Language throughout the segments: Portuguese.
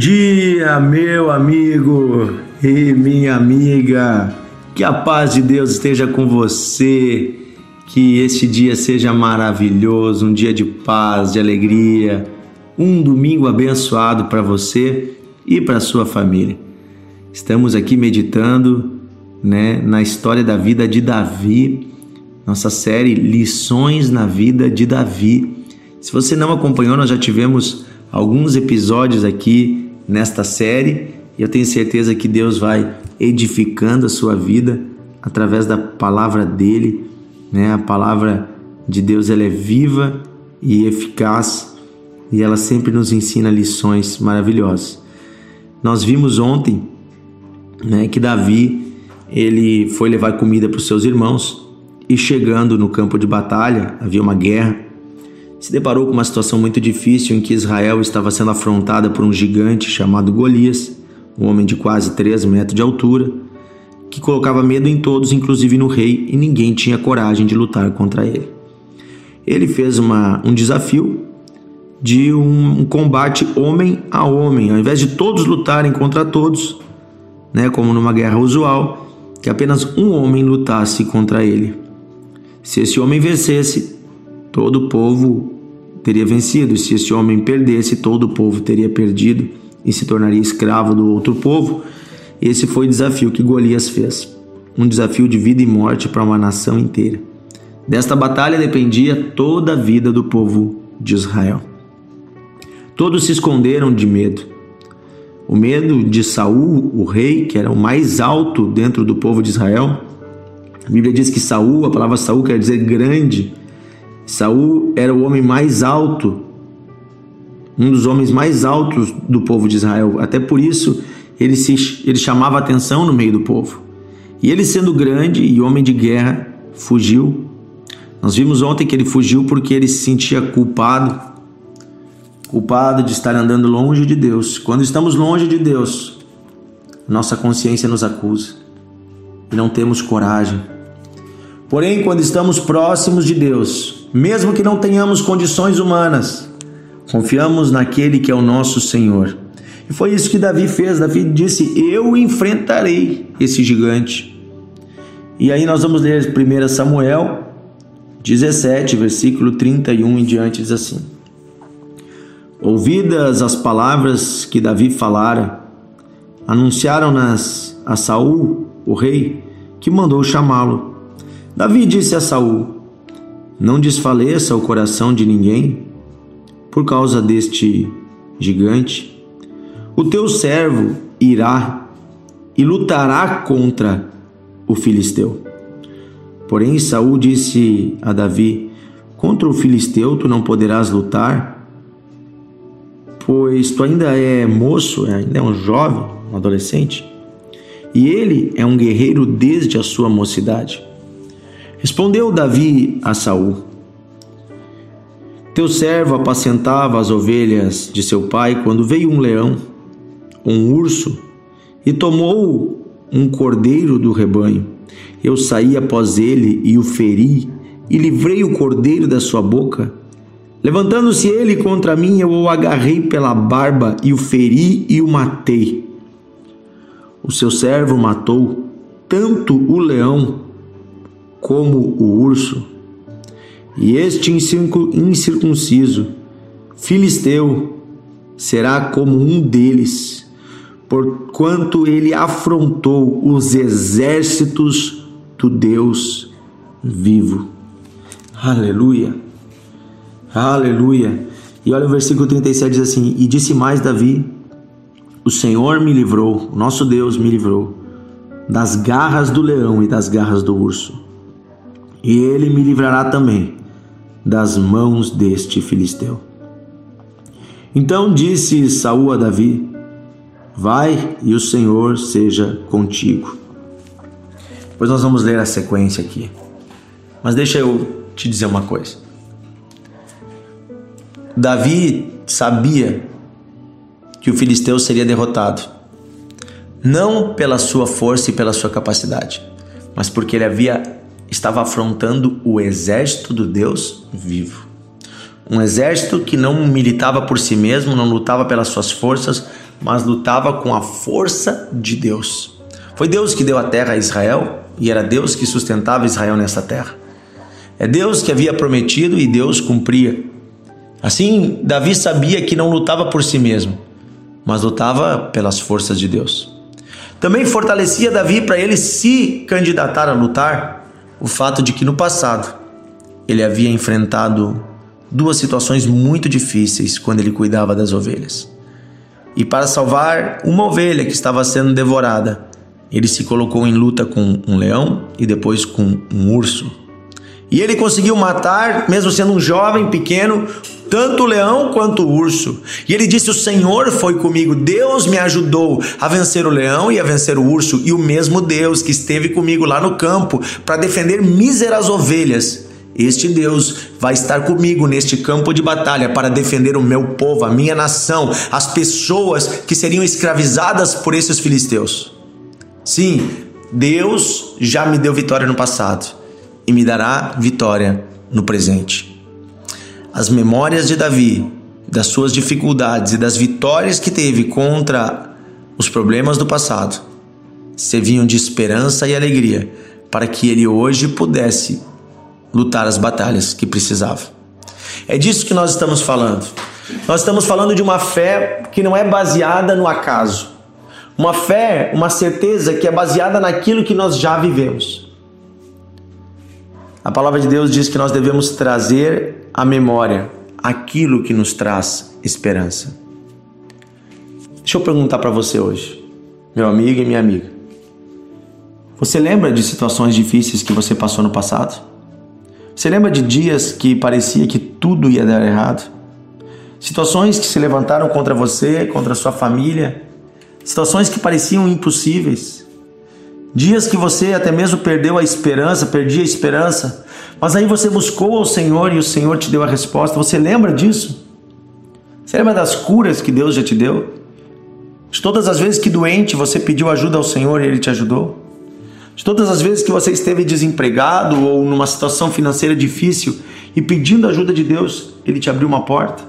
dia, meu amigo e minha amiga. Que a paz de Deus esteja com você. Que este dia seja maravilhoso, um dia de paz, de alegria, um domingo abençoado para você e para sua família. Estamos aqui meditando, né, na história da vida de Davi, nossa série Lições na vida de Davi. Se você não acompanhou, nós já tivemos alguns episódios aqui nesta série e eu tenho certeza que Deus vai edificando a sua vida através da palavra dele, né? A palavra de Deus ela é viva e eficaz e ela sempre nos ensina lições maravilhosas. Nós vimos ontem, né, que Davi ele foi levar comida para os seus irmãos e chegando no campo de batalha havia uma guerra se deparou com uma situação muito difícil em que Israel estava sendo afrontada por um gigante chamado Golias, um homem de quase 3 metros de altura, que colocava medo em todos, inclusive no rei, e ninguém tinha coragem de lutar contra ele. Ele fez uma, um desafio de um, um combate homem a homem, ao invés de todos lutarem contra todos, né, como numa guerra usual, que apenas um homem lutasse contra ele. Se esse homem vencesse, todo o povo teria vencido. Se esse homem perdesse, todo o povo teria perdido e se tornaria escravo do outro povo. Esse foi o desafio que Golias fez. Um desafio de vida e morte para uma nação inteira. Desta batalha dependia toda a vida do povo de Israel. Todos se esconderam de medo. O medo de Saul, o rei, que era o mais alto dentro do povo de Israel. A Bíblia diz que Saul, a palavra Saul quer dizer grande, Saul era o homem mais alto, um dos homens mais altos do povo de Israel. Até por isso ele, se, ele chamava atenção no meio do povo. E ele, sendo grande e homem de guerra, fugiu. Nós vimos ontem que ele fugiu porque ele se sentia culpado, culpado de estar andando longe de Deus. Quando estamos longe de Deus, nossa consciência nos acusa e não temos coragem. Porém, quando estamos próximos de Deus, mesmo que não tenhamos condições humanas, confiamos naquele que é o nosso Senhor. E foi isso que Davi fez. Davi disse: Eu enfrentarei esse gigante. E aí nós vamos ler 1 Samuel 17, versículo 31 em diante, diz assim: Ouvidas as palavras que Davi falara, anunciaram-nas a Saul, o rei, que mandou chamá-lo. Davi disse a Saul: não desfaleça o coração de ninguém por causa deste gigante. O teu servo irá e lutará contra o filisteu. Porém, Saul disse a Davi: Contra o filisteu tu não poderás lutar, pois tu ainda é moço, ainda é um jovem, um adolescente, e ele é um guerreiro desde a sua mocidade. Respondeu Davi a Saul: Teu servo apacentava as ovelhas de seu pai quando veio um leão, um urso, e tomou um cordeiro do rebanho. Eu saí após ele e o feri, e livrei o cordeiro da sua boca. Levantando-se ele contra mim, eu o agarrei pela barba e o feri e o matei. O seu servo matou tanto o leão como o urso. E este incircunciso, filisteu, será como um deles, porquanto ele afrontou os exércitos do Deus vivo. Aleluia. Aleluia. E olha o versículo 37 diz assim: E disse mais Davi: O Senhor me livrou, nosso Deus me livrou das garras do leão e das garras do urso e ele me livrará também das mãos deste filisteu. Então disse Saul a Davi: Vai e o Senhor seja contigo. Pois nós vamos ler a sequência aqui. Mas deixa eu te dizer uma coisa. Davi sabia que o filisteu seria derrotado, não pela sua força e pela sua capacidade, mas porque ele havia estava afrontando o exército do Deus vivo. Um exército que não militava por si mesmo, não lutava pelas suas forças, mas lutava com a força de Deus. Foi Deus que deu a terra a Israel e era Deus que sustentava Israel nessa terra. É Deus que havia prometido e Deus cumpria. Assim, Davi sabia que não lutava por si mesmo, mas lutava pelas forças de Deus. Também fortalecia Davi para ele se candidatar a lutar o fato de que no passado ele havia enfrentado duas situações muito difíceis quando ele cuidava das ovelhas. E para salvar uma ovelha que estava sendo devorada, ele se colocou em luta com um leão e depois com um urso. E ele conseguiu matar, mesmo sendo um jovem pequeno, tanto o leão quanto o urso. E ele disse: O Senhor foi comigo, Deus me ajudou a vencer o leão e a vencer o urso, e o mesmo Deus que esteve comigo lá no campo para defender míseras ovelhas. Este Deus vai estar comigo neste campo de batalha para defender o meu povo, a minha nação, as pessoas que seriam escravizadas por esses filisteus. Sim, Deus já me deu vitória no passado e me dará vitória no presente. As memórias de Davi, das suas dificuldades e das vitórias que teve contra os problemas do passado, serviam de esperança e alegria para que ele hoje pudesse lutar as batalhas que precisava. É disso que nós estamos falando. Nós estamos falando de uma fé que não é baseada no acaso. Uma fé, uma certeza que é baseada naquilo que nós já vivemos. A palavra de Deus diz que nós devemos trazer à memória aquilo que nos traz esperança. Deixa eu perguntar para você hoje, meu amigo e minha amiga. Você lembra de situações difíceis que você passou no passado? Você lembra de dias que parecia que tudo ia dar errado? Situações que se levantaram contra você, contra sua família, situações que pareciam impossíveis. Dias que você até mesmo perdeu a esperança, perdia a esperança, mas aí você buscou ao Senhor e o Senhor te deu a resposta. Você lembra disso? Você lembra das curas que Deus já te deu? De todas as vezes que doente você pediu ajuda ao Senhor e Ele te ajudou? De todas as vezes que você esteve desempregado ou numa situação financeira difícil e pedindo ajuda de Deus, Ele te abriu uma porta?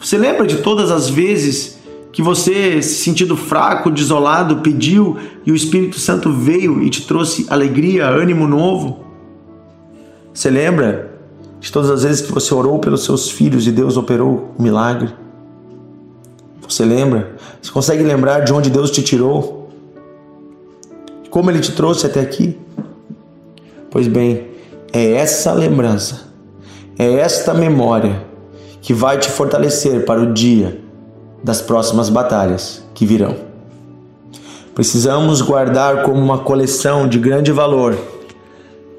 Você lembra de todas as vezes que você, se sentindo fraco, desolado, pediu e o Espírito Santo veio e te trouxe alegria, ânimo novo? Você lembra de todas as vezes que você orou pelos seus filhos e Deus operou um milagre? Você lembra? Você consegue lembrar de onde Deus te tirou? Como Ele te trouxe até aqui? Pois bem, é essa lembrança, é esta memória que vai te fortalecer para o dia das próximas batalhas que virão. Precisamos guardar como uma coleção de grande valor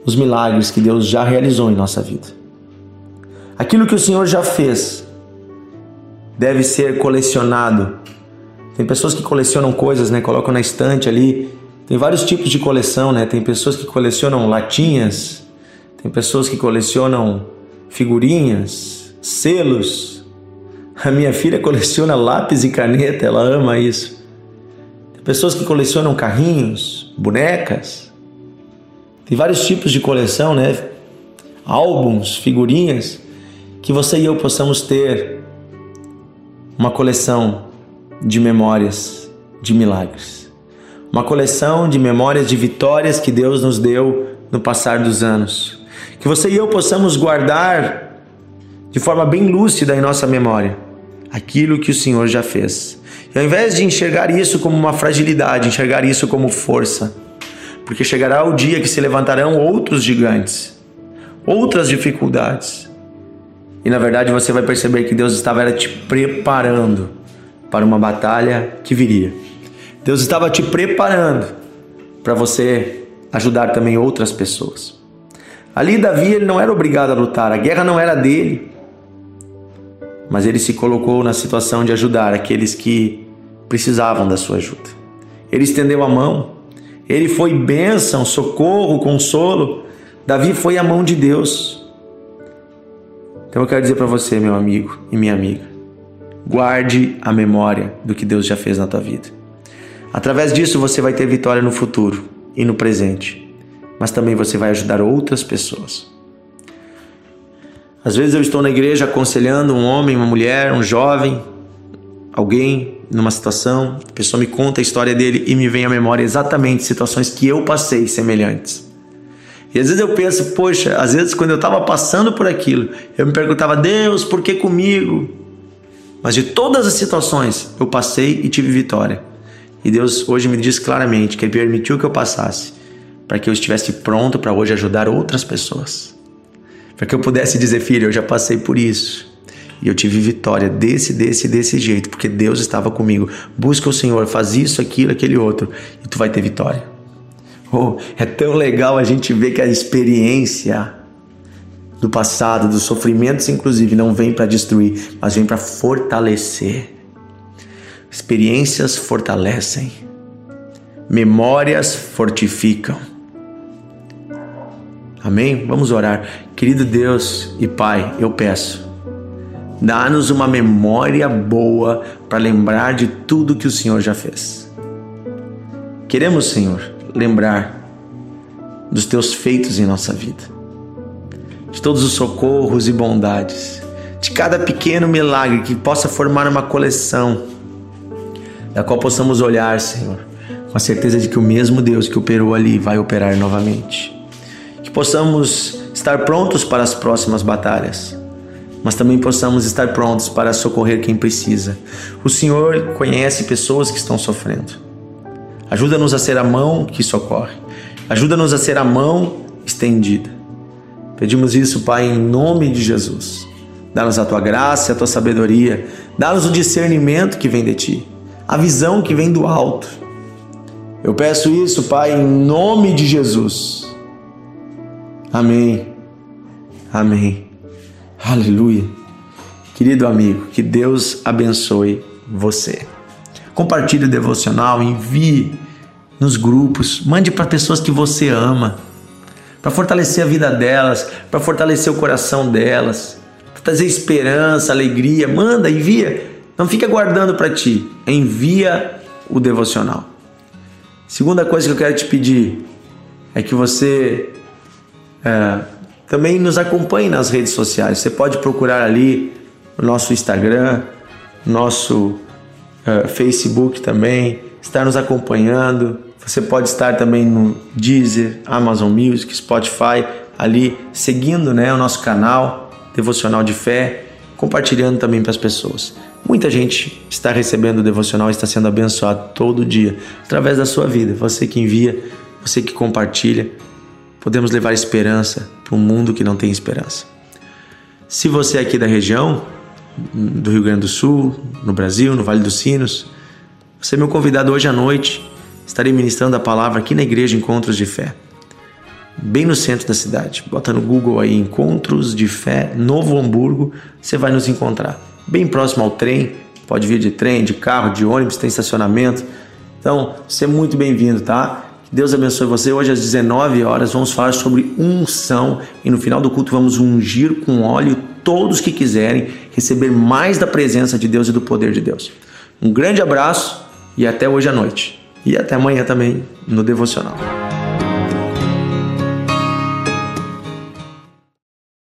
os milagres que Deus já realizou em nossa vida. Aquilo que o Senhor já fez deve ser colecionado. Tem pessoas que colecionam coisas, né? Colocam na estante ali. Tem vários tipos de coleção, né? Tem pessoas que colecionam latinhas, tem pessoas que colecionam figurinhas, selos, a minha filha coleciona lápis e caneta, ela ama isso. Tem pessoas que colecionam carrinhos, bonecas. Tem vários tipos de coleção, né? Álbuns, figurinhas, que você e eu possamos ter uma coleção de memórias de milagres. Uma coleção de memórias de vitórias que Deus nos deu no passar dos anos. Que você e eu possamos guardar de forma bem lúcida em nossa memória aquilo que o Senhor já fez. E ao invés de enxergar isso como uma fragilidade, enxergar isso como força, porque chegará o dia que se levantarão outros gigantes, outras dificuldades. E na verdade você vai perceber que Deus estava te preparando para uma batalha que viria. Deus estava te preparando para você ajudar também outras pessoas. Ali Davi ele não era obrigado a lutar, a guerra não era dele mas ele se colocou na situação de ajudar aqueles que precisavam da sua ajuda. Ele estendeu a mão, ele foi bênção, socorro, consolo. Davi foi a mão de Deus. Então eu quero dizer para você, meu amigo e minha amiga, guarde a memória do que Deus já fez na tua vida. Através disso você vai ter vitória no futuro e no presente, mas também você vai ajudar outras pessoas. Às vezes eu estou na igreja aconselhando um homem, uma mulher, um jovem, alguém numa situação, a pessoa me conta a história dele e me vem à memória exatamente situações que eu passei semelhantes. E às vezes eu penso, poxa, às vezes quando eu estava passando por aquilo, eu me perguntava, Deus, por que comigo? Mas de todas as situações eu passei e tive vitória. E Deus hoje me diz claramente que Ele permitiu que eu passasse para que eu estivesse pronto para hoje ajudar outras pessoas. Para que eu pudesse dizer, filho, eu já passei por isso. E eu tive vitória desse, desse, desse jeito, porque Deus estava comigo. Busca o Senhor, faz isso, aquilo, aquele outro, e tu vai ter vitória. Oh, é tão legal a gente ver que a experiência do passado, dos sofrimentos, inclusive, não vem para destruir, mas vem para fortalecer. Experiências fortalecem, memórias fortificam. Amém? Vamos orar. Querido Deus e Pai, eu peço, dá-nos uma memória boa para lembrar de tudo que o Senhor já fez. Queremos, Senhor, lembrar dos teus feitos em nossa vida, de todos os socorros e bondades, de cada pequeno milagre que possa formar uma coleção, da qual possamos olhar, Senhor, com a certeza de que o mesmo Deus que operou ali vai operar novamente. Que possamos estar prontos para as próximas batalhas, mas também possamos estar prontos para socorrer quem precisa. O Senhor conhece pessoas que estão sofrendo. Ajuda-nos a ser a mão que socorre. Ajuda-nos a ser a mão estendida. Pedimos isso, Pai, em nome de Jesus. Dá-nos a tua graça a tua sabedoria. Dá-nos o discernimento que vem de ti, a visão que vem do alto. Eu peço isso, Pai, em nome de Jesus. Amém. Amém. Aleluia. Querido amigo, que Deus abençoe você. Compartilhe o devocional, envie nos grupos, mande para pessoas que você ama, para fortalecer a vida delas, para fortalecer o coração delas, para trazer esperança, alegria. Manda, envia. Não fica guardando para ti. Envia o devocional. Segunda coisa que eu quero te pedir é que você é, também nos acompanhe nas redes sociais. Você pode procurar ali o nosso Instagram, nosso uh, Facebook também, estar nos acompanhando. Você pode estar também no Deezer, Amazon Music, Spotify, ali seguindo né, o nosso canal Devocional de Fé, compartilhando também para as pessoas. Muita gente está recebendo o devocional, está sendo abençoado todo dia através da sua vida. Você que envia, você que compartilha, podemos levar esperança para um mundo que não tem esperança. Se você é aqui da região, do Rio Grande do Sul, no Brasil, no Vale dos Sinos. Você é meu convidado hoje à noite. Estarei ministrando a palavra aqui na Igreja Encontros de Fé, bem no centro da cidade. Bota no Google aí Encontros de Fé Novo Hamburgo, você vai nos encontrar. Bem próximo ao trem, pode vir de trem, de carro, de ônibus, tem estacionamento. Então, você é muito bem-vindo, tá? Deus abençoe você. Hoje às 19 horas vamos falar sobre unção e no final do culto vamos ungir com óleo todos que quiserem receber mais da presença de Deus e do poder de Deus. Um grande abraço e até hoje à noite. E até amanhã também no devocional.